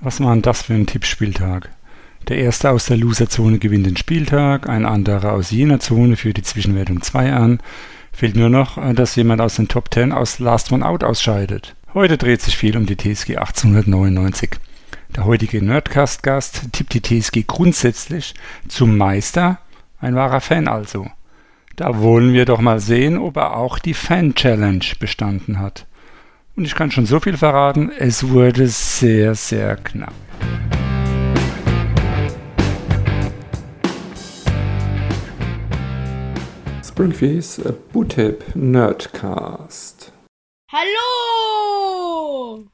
Was war denn das für ein Tippspieltag? Der erste aus der Loserzone gewinnt den Spieltag, ein anderer aus jener Zone führt die Zwischenwertung 2 an. Fehlt nur noch, äh, dass jemand aus den Top 10 aus Last One Out ausscheidet. Heute dreht sich viel um die TSG 1899. Der heutige Nerdcast-Gast tippt die TSG grundsätzlich zum Meister, ein wahrer Fan also. Da wollen wir doch mal sehen, ob er auch die Fan-Challenge bestanden hat. Und ich kann schon so viel verraten, es wurde sehr, sehr knapp. Springfields Bootip Nerdcast. Hallo!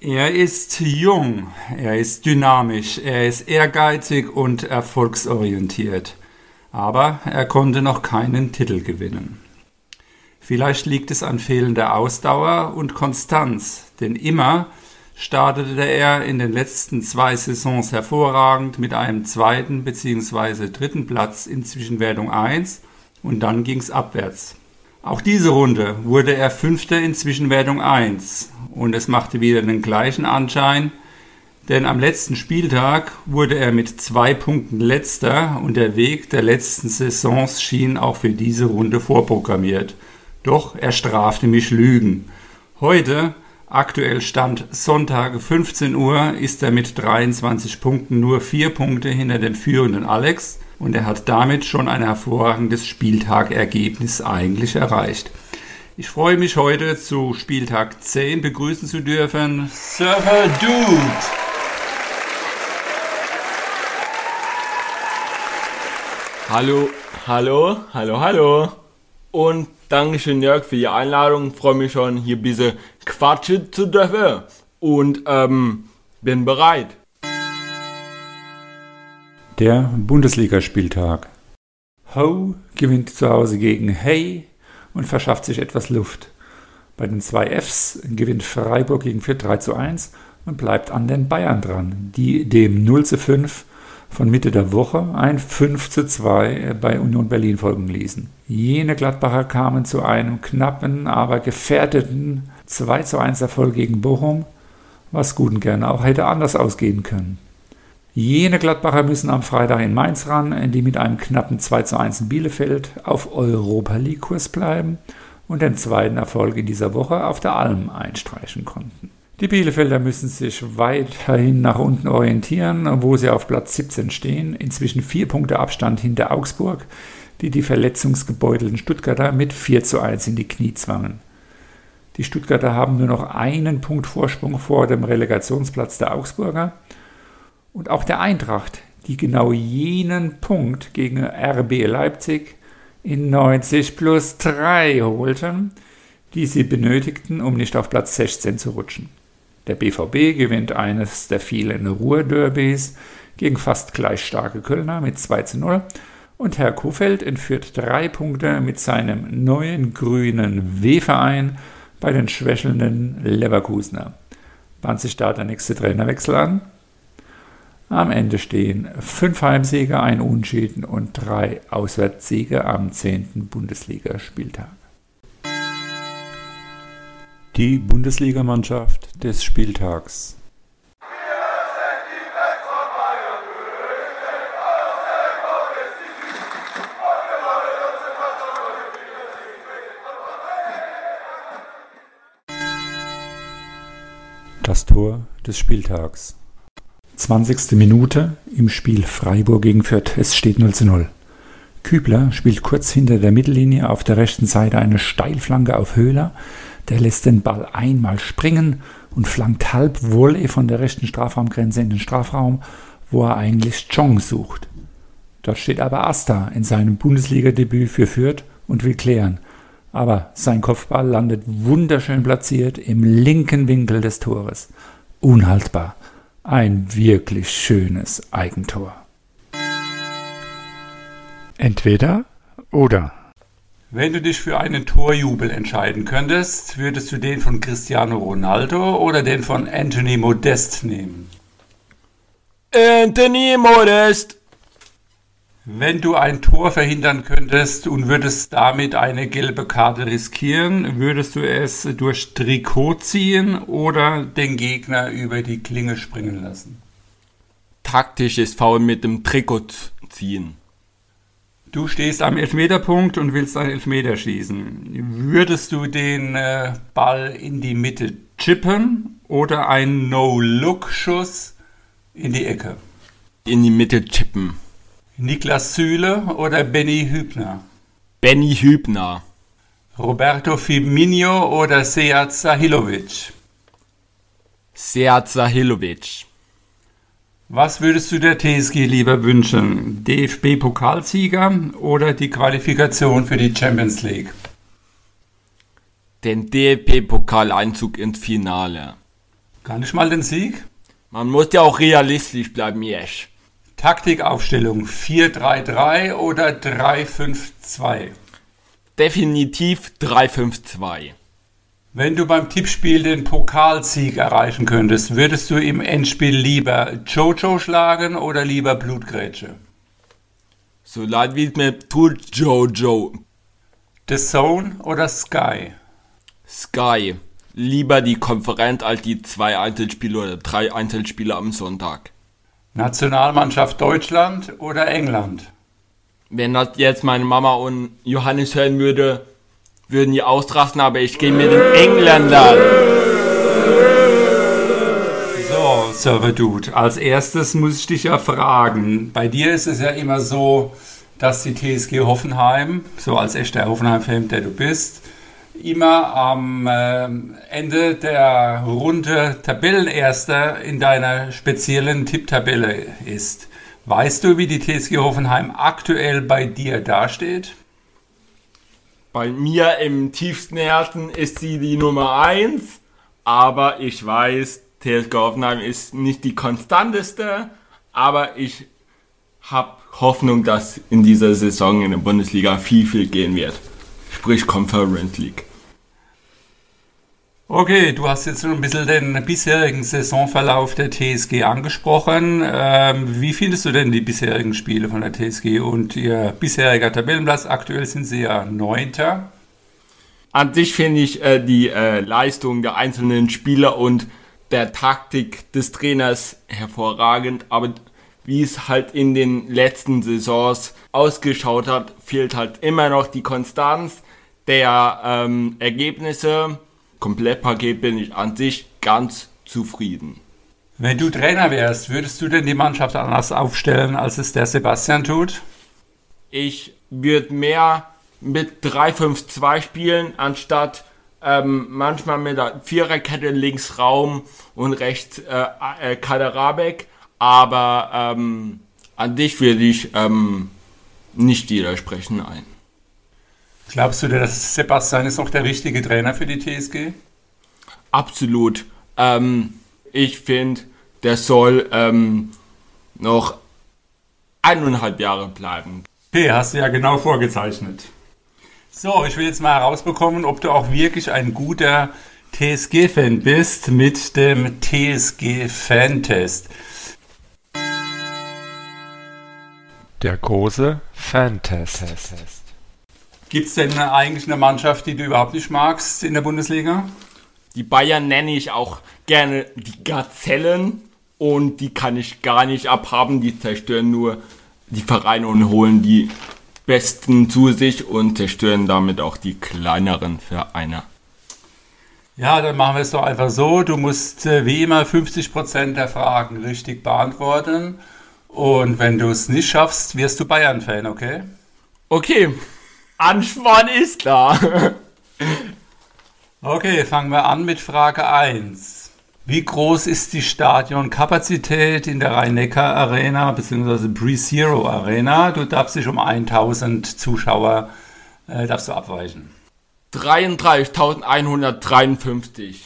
Er ist jung, er ist dynamisch, er ist ehrgeizig und erfolgsorientiert. Aber er konnte noch keinen Titel gewinnen. Vielleicht liegt es an fehlender Ausdauer und Konstanz, denn immer startete er in den letzten zwei Saisons hervorragend mit einem zweiten bzw. dritten Platz in Zwischenwertung 1 und dann ging's abwärts. Auch diese Runde wurde er Fünfter in Zwischenwertung 1 und es machte wieder den gleichen Anschein, denn am letzten Spieltag wurde er mit zwei Punkten letzter und der Weg der letzten Saisons schien auch für diese Runde vorprogrammiert. Doch er strafte mich Lügen. Heute, aktuell Stand Sonntag 15 Uhr, ist er mit 23 Punkten nur vier Punkte hinter dem führenden Alex und er hat damit schon ein hervorragendes Spieltagergebnis eigentlich erreicht. Ich freue mich heute zu Spieltag 10 begrüßen zu dürfen Surfer Dude. Hallo, hallo, hallo, hallo. Und Dankeschön, Jörg, für die Einladung. Freue mich schon, hier ein bisschen quatschen zu dürfen. Und ähm, bin bereit. Der Bundesligaspieltag. Ho gewinnt zu Hause gegen Hey und verschafft sich etwas Luft. Bei den zwei Fs gewinnt Freiburg gegen Fürth 3 zu 1 und bleibt an den Bayern dran, die dem 0 zu 5 von Mitte der Woche ein 5 zu 2 bei Union Berlin folgen ließen. Jene Gladbacher kamen zu einem knappen, aber gefährdeten 2 zu 1 Erfolg gegen Bochum, was gut und gerne auch hätte anders ausgehen können. Jene Gladbacher müssen am Freitag in Mainz ran, die mit einem knappen 2 zu 1 in Bielefeld auf Europa League Kurs bleiben und den zweiten Erfolg in dieser Woche auf der Alm einstreichen konnten. Die Bielefelder müssen sich weiterhin nach unten orientieren, wo sie auf Platz 17 stehen, inzwischen vier Punkte Abstand hinter Augsburg, die die verletzungsgebeutelten Stuttgarter mit 4 zu 1 in die Knie zwangen. Die Stuttgarter haben nur noch einen Punkt Vorsprung vor dem Relegationsplatz der Augsburger und auch der Eintracht, die genau jenen Punkt gegen RB Leipzig in 90 plus 3 holten, die sie benötigten, um nicht auf Platz 16 zu rutschen. Der BVB gewinnt eines der vielen Ruhrderbys gegen fast gleich starke Kölner mit 2 zu 0 und Herr Kofeld entführt drei Punkte mit seinem neuen grünen W-Verein bei den schwächelnden Leverkusener. Bahnt sich da der nächste Trainerwechsel an? Am Ende stehen fünf Heimsiege, ein Unschieden und drei Auswärtssiege am 10. Bundesligaspieltag. Die Bundesligamannschaft des Spieltags. Das Tor des Spieltags. 20. Minute im Spiel Freiburg gegen Fürth. Es steht 0 zu 0. Kübler spielt kurz hinter der Mittellinie auf der rechten Seite eine Steilflanke auf Höhler. Der lässt den Ball einmal springen und flankt halb Volley von der rechten Strafraumgrenze in den Strafraum, wo er eigentlich Chong sucht. Dort steht aber Asta in seinem Bundesligadebüt für Fürth und will klären. Aber sein Kopfball landet wunderschön platziert im linken Winkel des Tores. Unhaltbar. Ein wirklich schönes Eigentor. Entweder oder. Wenn du dich für einen Torjubel entscheiden könntest, würdest du den von Cristiano Ronaldo oder den von Anthony Modest nehmen? Anthony Modest. Wenn du ein Tor verhindern könntest und würdest damit eine gelbe Karte riskieren, würdest du es durch Trikot ziehen oder den Gegner über die Klinge springen lassen? Taktisches Foul mit dem Trikot ziehen. Du stehst am Elfmeterpunkt und willst einen Elfmeter schießen. Würdest du den äh, Ball in die Mitte chippen oder einen No-Look-Schuss in die Ecke? In die Mitte chippen. Niklas Süle oder Benny Hübner? Benny Hübner. Roberto Firmino oder Seat Sahilovic? Seat Sahilovic. Was würdest du der TSG lieber wünschen? DFB-Pokalsieger oder die Qualifikation für die Champions League? Den DFB-Pokaleinzug ins Finale. Gar nicht mal den Sieg? Man muss ja auch realistisch bleiben, Jesch. Taktikaufstellung 4-3-3 oder 3-5-2? Definitiv 3-5-2. Wenn du beim Tippspiel den Pokalsieg erreichen könntest, würdest du im Endspiel lieber Jojo schlagen oder lieber Blutgrätsche? So leid wie es mir tut, Jojo. The Zone oder Sky? Sky. Lieber die Konferenz als die zwei Einzelspiele oder drei Einzelspiele am Sonntag. Nationalmannschaft Deutschland oder England? Wenn das jetzt meine Mama und Johannes hören würde, würden die ausrasten, aber ich gehe mit den Engländern. So, Server Dude, als erstes muss ich dich ja fragen. Bei dir ist es ja immer so, dass die TSG Hoffenheim, so als echter Hoffenheim-Fan, der du bist, immer am äh, Ende der Runde Tabellenerster in deiner speziellen Tipptabelle ist. Weißt du, wie die TSG Hoffenheim aktuell bei dir dasteht? Bei mir im tiefsten Herzen ist sie die Nummer 1, aber ich weiß, TSG Hoffenheim ist nicht die konstanteste, aber ich habe Hoffnung, dass in dieser Saison in der Bundesliga viel, viel gehen wird sprich Conference League. Okay, du hast jetzt schon ein bisschen den bisherigen Saisonverlauf der TSG angesprochen. Ähm, wie findest du denn die bisherigen Spiele von der TSG und ihr bisheriger Tabellenplatz? Aktuell sind sie ja Neunter. An sich finde ich äh, die äh, Leistung der einzelnen Spieler und der Taktik des Trainers hervorragend, aber wie es halt in den letzten Saisons ausgeschaut hat, fehlt halt immer noch die Konstanz der ähm, Ergebnisse, Komplettpaket bin ich an sich ganz zufrieden. Wenn du Trainer wärst, würdest du denn die Mannschaft anders aufstellen, als es der Sebastian tut? Ich würde mehr mit 3-5-2 spielen, anstatt ähm, manchmal mit der Viererkette links Raum und rechts äh, äh, Kaderabek. Aber ähm, an dich würde ich ähm, nicht widersprechen, nein. Glaubst du, dass Sebastian ist noch der richtige Trainer für die TSG? Absolut. Ähm, ich finde, der soll ähm, noch eineinhalb Jahre bleiben. Okay, hast du ja genau vorgezeichnet. So, ich will jetzt mal herausbekommen, ob du auch wirklich ein guter TSG-Fan bist mit dem TSG-Fan-Test. Der große Fan-Test. Gibt es denn eigentlich eine Mannschaft, die du überhaupt nicht magst in der Bundesliga? Die Bayern nenne ich auch gerne die Gazellen und die kann ich gar nicht abhaben. Die zerstören nur die Vereine und holen die Besten zu sich und zerstören damit auch die kleineren Vereine. Ja, dann machen wir es doch einfach so. Du musst äh, wie immer 50% der Fragen richtig beantworten. Und wenn du es nicht schaffst, wirst du Bayern-Fan, okay? Okay. Ansporn ist da. okay, fangen wir an mit Frage 1. Wie groß ist die Stadionkapazität in der Rhein-Neckar Arena bzw. Pre-Zero Arena? Du darfst dich um 1000 Zuschauer äh, darfst du abweichen. 33.153.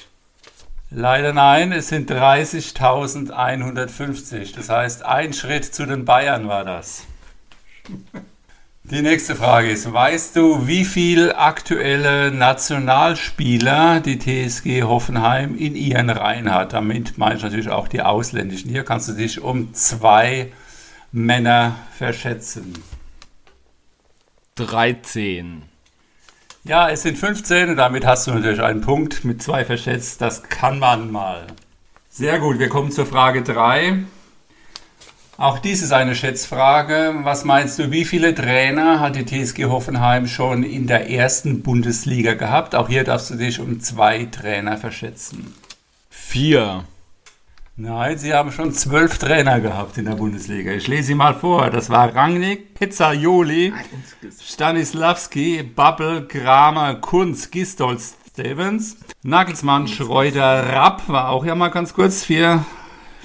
Leider nein, es sind 30.150. Das heißt, ein Schritt zu den Bayern war das. Die nächste Frage ist, weißt du, wie viele aktuelle Nationalspieler die TSG Hoffenheim in ihren Reihen hat? Damit meine ich natürlich auch die ausländischen. Hier kannst du dich um zwei Männer verschätzen. 13. Ja, es sind 15 und damit hast du natürlich einen Punkt mit zwei verschätzt. Das kann man mal. Sehr gut, wir kommen zur Frage 3. Auch dies ist eine Schätzfrage. Was meinst du, wie viele Trainer hat die TSG Hoffenheim schon in der ersten Bundesliga gehabt? Auch hier darfst du dich um zwei Trainer verschätzen. Vier. Nein, sie haben schon zwölf Trainer gehabt in der Bundesliga. Ich lese sie mal vor. Das war Rangnick, Pizzaioli, Stanislavski, Babbel, Kramer, Kunz, Gistol, Stevens, Nagelsmann, Schreuder, Rapp war auch ja mal ganz kurz. Vier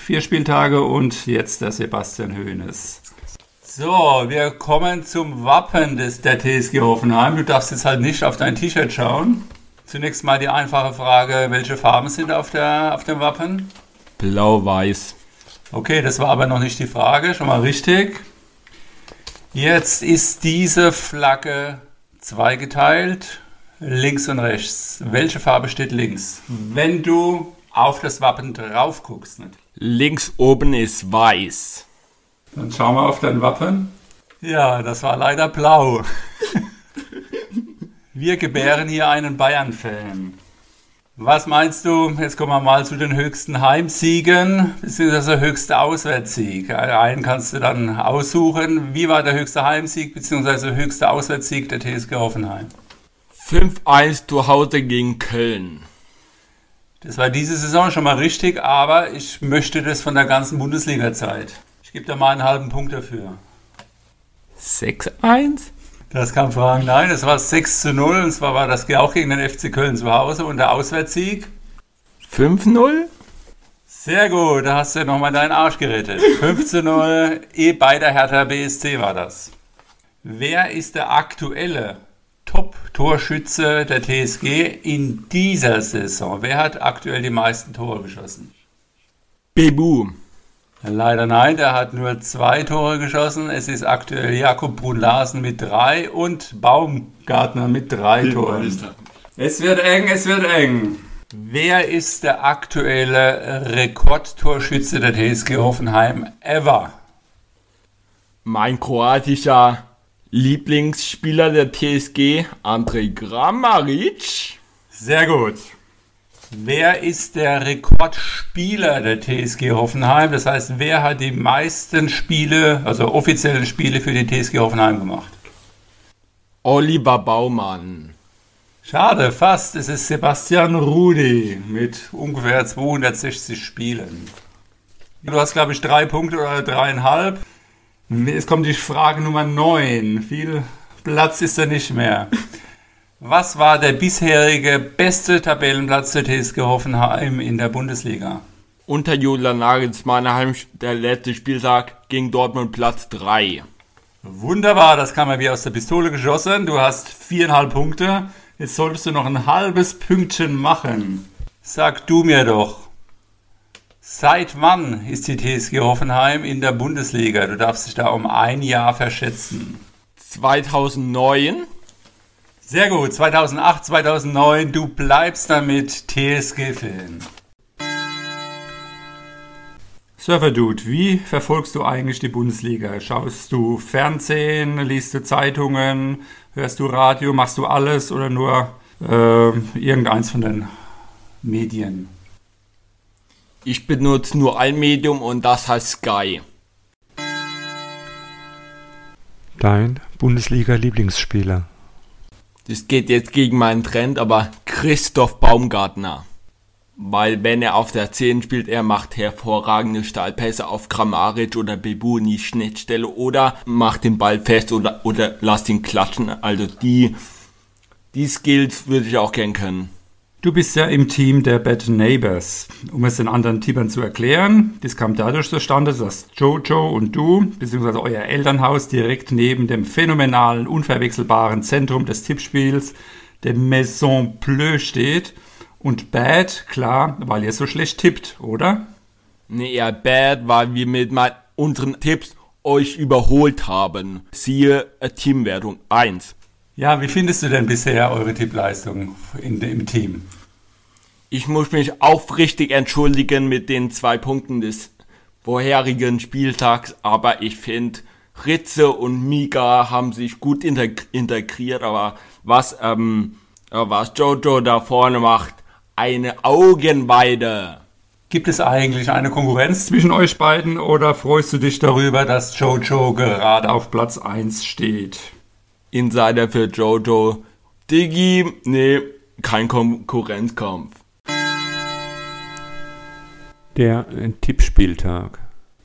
vier Spieltage und jetzt der Sebastian Hoeneß. So, wir kommen zum Wappen des, der TSG Hoffenheim. Du darfst jetzt halt nicht auf dein T-Shirt schauen. Zunächst mal die einfache Frage, welche Farben sind auf, der, auf dem Wappen? Blau-Weiß. Okay, das war aber noch nicht die Frage, schon mal richtig. Jetzt ist diese Flagge zweigeteilt, links und rechts. Welche Farbe steht links? Wenn du auf das Wappen drauf guckst. Nicht? Links oben ist weiß. Dann schauen wir auf dein Wappen. Ja, das war leider blau. wir gebären hier einen Bayern-Fan. Was meinst du? Jetzt kommen wir mal zu den höchsten Heimsiegen, beziehungsweise höchste Auswärtssieg. Einen kannst du dann aussuchen. Wie war der höchste Heimsieg, beziehungsweise höchste Auswärtssieg der TSG Hoffenheim? 5-1 zu Hause gegen Köln. Das war diese Saison schon mal richtig, aber ich möchte das von der ganzen Bundesliga-Zeit. Ich gebe da mal einen halben Punkt dafür. 6-1? Das kann fragen. Nein, das war 6 zu 0 und zwar war das auch gegen den FC Köln zu Hause und der Auswärtssieg 5-0? Sehr gut, da hast du nochmal deinen Arsch gerettet. 5 zu 0, eh bei der Hertha BSC war das. Wer ist der aktuelle Top-Torschütze der TSG in dieser Saison. Wer hat aktuell die meisten Tore geschossen? Bebu. Leider nein, der hat nur zwei Tore geschossen. Es ist aktuell Jakob Brun-Larsen mit drei und Baumgartner mit drei Toren. Es wird eng, es wird eng. Wer ist der aktuelle Rekordtorschütze der TSG Hoffenheim ever? Mein kroatischer Lieblingsspieler der TSG, Andrej Grammaric. Sehr gut. Wer ist der Rekordspieler der TSG Hoffenheim? Das heißt, wer hat die meisten Spiele, also offiziellen Spiele für die TSG Hoffenheim gemacht? Oliver Baumann. Schade, fast. Es ist Sebastian Rudi mit ungefähr 260 Spielen. Du hast, glaube ich, drei Punkte oder dreieinhalb. Es kommt die Frage Nummer 9. Viel Platz ist da nicht mehr. Was war der bisherige beste Tabellenplatz der TSG Hoffenheim in der Bundesliga? Unter Julian Nagelsmann der letzte Spieltag gegen Dortmund Platz 3. Wunderbar, das kam ja wie aus der Pistole geschossen. Du hast viereinhalb Punkte. Jetzt solltest du noch ein halbes Pünktchen machen. Sag du mir doch, Seit wann ist die TSG Hoffenheim in der Bundesliga? Du darfst dich da um ein Jahr verschätzen. 2009. Sehr gut, 2008, 2009. Du bleibst damit TSG-Fan. Surfer Dude, wie verfolgst du eigentlich die Bundesliga? Schaust du Fernsehen, liest du Zeitungen, hörst du Radio, machst du alles oder nur äh, irgendeins von den Medien? Ich benutze nur ein Medium und das heißt Sky. Dein Bundesliga-Lieblingsspieler. Das geht jetzt gegen meinen Trend, aber Christoph Baumgartner. Weil wenn er auf der 10 spielt, er macht hervorragende Stahlpässe auf Kramaric oder Bebu in die Schnittstelle oder macht den Ball fest oder, oder lasst ihn klatschen. Also die, die Skills würde ich auch gern können. Du bist ja im Team der Bad Neighbors. Um es den anderen Teamern zu erklären, das kam dadurch zustande, dass Jojo und du, beziehungsweise euer Elternhaus, direkt neben dem phänomenalen, unverwechselbaren Zentrum des Tippspiels, der Maison Bleu steht. Und Bad, klar, weil ihr so schlecht tippt, oder? Nee, eher Bad, weil wir mit unseren Tipps euch überholt haben. Siehe äh, Teamwertung 1. Ja, wie findest du denn bisher eure Tippleistung in, im Team? Ich muss mich aufrichtig entschuldigen mit den zwei Punkten des vorherigen Spieltags, aber ich finde, Ritze und Mika haben sich gut integriert, aber was, ähm, was Jojo da vorne macht, eine Augenweide. Gibt es eigentlich eine Konkurrenz zwischen euch beiden oder freust du dich darüber, dass Jojo gerade auf Platz 1 steht? Insider für Jojo. Diggi, nee, kein Konkurrenzkampf. Der Tippspieltag.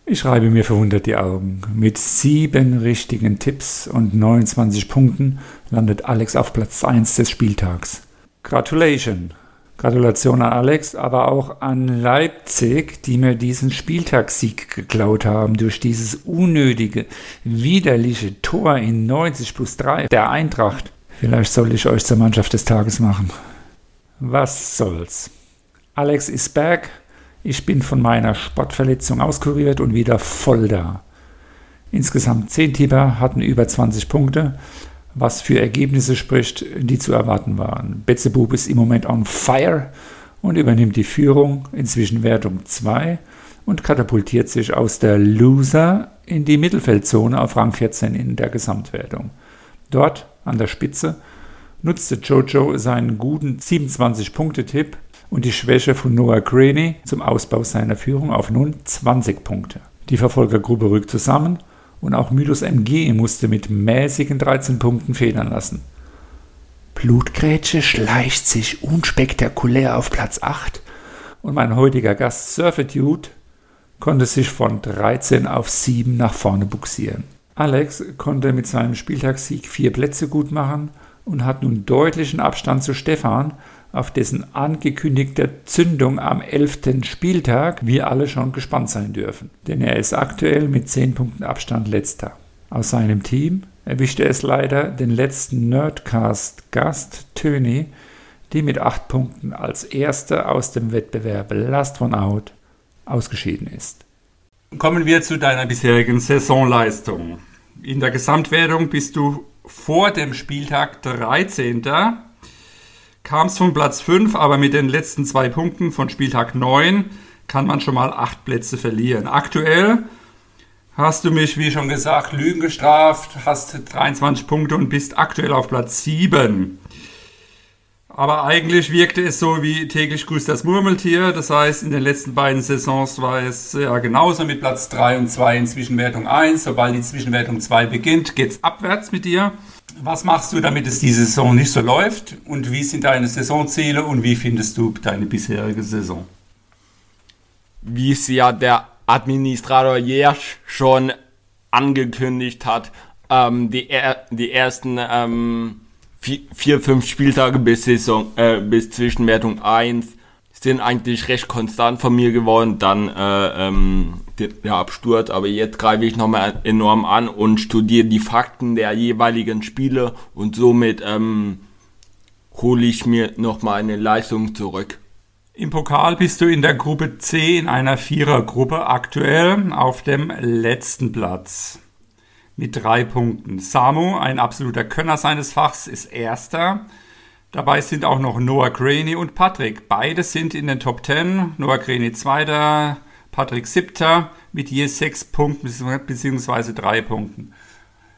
Ich reibe mir verwundert die Augen. Mit sieben richtigen Tipps und 29 Punkten landet Alex auf Platz 1 des Spieltags. Gratulation! Gratulation an Alex, aber auch an Leipzig, die mir diesen Spieltagssieg geklaut haben durch dieses unnötige, widerliche Tor in 90 plus 3 der Eintracht. Vielleicht soll ich euch zur Mannschaft des Tages machen. Was soll's. Alex ist back. Ich bin von meiner Sportverletzung auskuriert und wieder voll da. Insgesamt 10 Tipper hatten über 20 Punkte was für Ergebnisse spricht, die zu erwarten waren. Betzebub ist im Moment on fire und übernimmt die Führung, inzwischen Wertung 2 und katapultiert sich aus der Loser in die Mittelfeldzone auf Rang 14 in der Gesamtwertung. Dort, an der Spitze, nutzte Jojo seinen guten 27-Punkte-Tipp und die Schwäche von Noah Craney zum Ausbau seiner Führung auf nun 20 Punkte. Die Verfolgergruppe rückt zusammen und auch Mythos MG musste mit mäßigen 13 Punkten federn lassen. Blutgrätsche schleicht sich unspektakulär auf Platz 8 und mein heutiger Gast Surfer-Dude konnte sich von 13 auf 7 nach vorne buxieren. Alex konnte mit seinem Spieltagssieg vier Plätze gut machen und hat nun deutlichen Abstand zu Stefan, auf dessen angekündigte Zündung am 11. Spieltag wir alle schon gespannt sein dürfen. Denn er ist aktuell mit 10 Punkten Abstand letzter. Aus seinem Team erwischte es leider den letzten Nerdcast-Gast Töni, die mit 8 Punkten als erster aus dem Wettbewerb Last One Out ausgeschieden ist. Kommen wir zu deiner bisherigen Saisonleistung. In der Gesamtwertung bist du vor dem Spieltag 13 kam es von Platz 5, aber mit den letzten zwei Punkten von Spieltag 9 kann man schon mal acht Plätze verlieren. Aktuell hast du mich, wie schon gesagt, Lügen gestraft, hast 23 Punkte und bist aktuell auf Platz 7. Aber eigentlich wirkte es so wie täglich grüßt das Murmeltier. Das heißt, in den letzten beiden Saisons war es ja genauso mit Platz 3 und 2 in Zwischenwertung 1. Sobald die Zwischenwertung 2 beginnt, geht es abwärts mit dir. Was machst du, damit es diese Saison nicht so läuft? Und wie sind deine Saisonziele und wie findest du deine bisherige Saison? Wie es ja der Administrator Jersch schon angekündigt hat, ähm, die, er, die ersten ähm, vier, vier, fünf Spieltage bis Saison, äh, bis Zwischenwertung 1 sind eigentlich recht konstant von mir geworden. Dann äh, ähm, der Absturz, aber jetzt greife ich nochmal enorm an und studiere die Fakten der jeweiligen Spiele und somit ähm, hole ich mir nochmal eine Leistung zurück. Im Pokal bist du in der Gruppe C in einer Vierergruppe aktuell auf dem letzten Platz mit drei Punkten. Samu, ein absoluter Könner seines Fachs, ist erster. Dabei sind auch noch Noah Graney und Patrick. Beide sind in den Top 10. Noah Graney zweiter, Patrick siebter mit je sechs Punkten bzw. drei Punkten.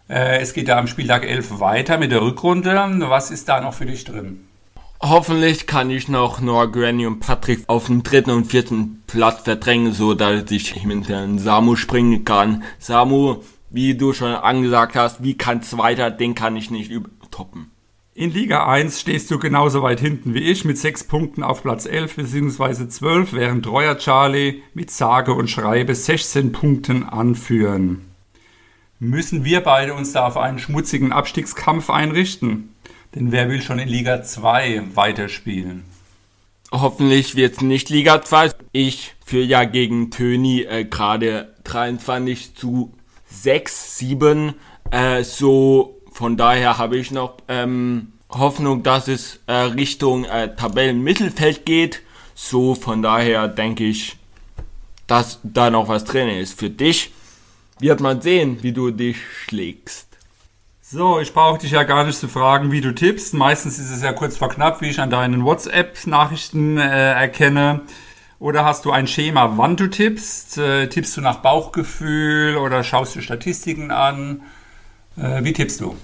Äh, es geht da am Spieltag 11 weiter mit der Rückrunde. Was ist da noch für dich drin? Hoffentlich kann ich noch Noah Granny und Patrick auf dem dritten und vierten Platz verdrängen, so dass ich den Samu springen kann. Samu, wie du schon angesagt hast, wie kann weiter, den kann ich nicht toppen. In Liga 1 stehst du genauso weit hinten wie ich mit 6 Punkten auf Platz 11 bzw. 12, während Treuer Charlie mit sage und schreibe 16 Punkten anführen. Müssen wir beide uns da auf einen schmutzigen Abstiegskampf einrichten? Denn wer will schon in Liga 2 weiterspielen? Hoffentlich wird es nicht Liga 2. Ich führe ja gegen Töni äh, gerade 23 zu 6, 7. Äh, so von daher habe ich noch ähm, Hoffnung, dass es äh, Richtung äh, Tabellenmittelfeld geht. So, von daher denke ich, dass da noch was drin ist. Für dich wird man sehen, wie du dich schlägst. So, ich brauche dich ja gar nicht zu fragen, wie du tippst. Meistens ist es ja kurz vor knapp, wie ich an deinen WhatsApp-Nachrichten äh, erkenne. Oder hast du ein Schema, wann du tippst? Äh, tippst du nach Bauchgefühl oder schaust du Statistiken an? Äh, wie tippst du?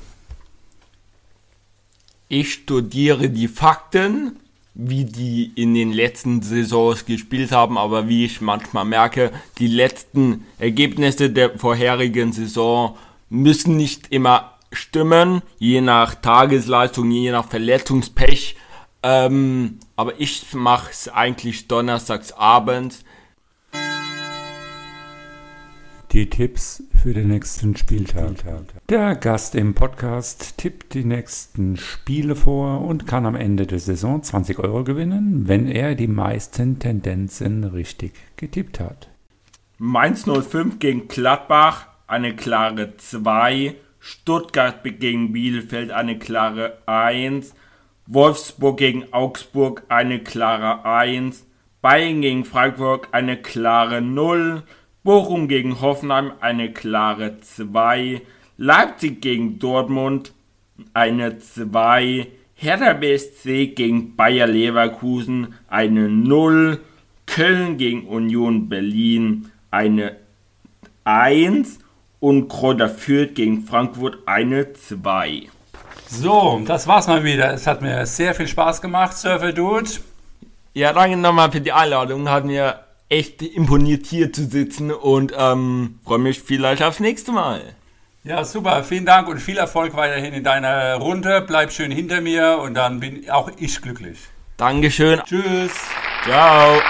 Ich studiere die Fakten, wie die in den letzten Saisons gespielt haben, aber wie ich manchmal merke, die letzten Ergebnisse der vorherigen Saison müssen nicht immer stimmen, je nach Tagesleistung, je nach Verletzungspech. Ähm, aber ich mache es eigentlich donnerstags abends. Die Tipps für den nächsten Spieltag. Der Gast im Podcast tippt die nächsten Spiele vor und kann am Ende der Saison 20 Euro gewinnen, wenn er die meisten Tendenzen richtig getippt hat. Mainz 05 gegen Gladbach, eine klare 2. Stuttgart gegen Bielefeld, eine klare 1. Wolfsburg gegen Augsburg eine klare 1, Bayern gegen Freiburg eine klare 0, Bochum gegen Hoffenheim eine klare 2, Leipzig gegen Dortmund eine 2, Hertha BSC gegen Bayer Leverkusen eine 0, Köln gegen Union Berlin eine 1 und Kräuter Fürth gegen Frankfurt eine 2. So, das war's mal wieder. Es hat mir sehr viel Spaß gemacht, Surfer Dude. Ja, danke nochmal für die Einladung. Hat mir echt imponiert, hier zu sitzen und ähm, freue mich vielleicht aufs nächste Mal. Ja, super. Vielen Dank und viel Erfolg weiterhin in deiner Runde. Bleib schön hinter mir und dann bin auch ich glücklich. Dankeschön. Tschüss. Ciao.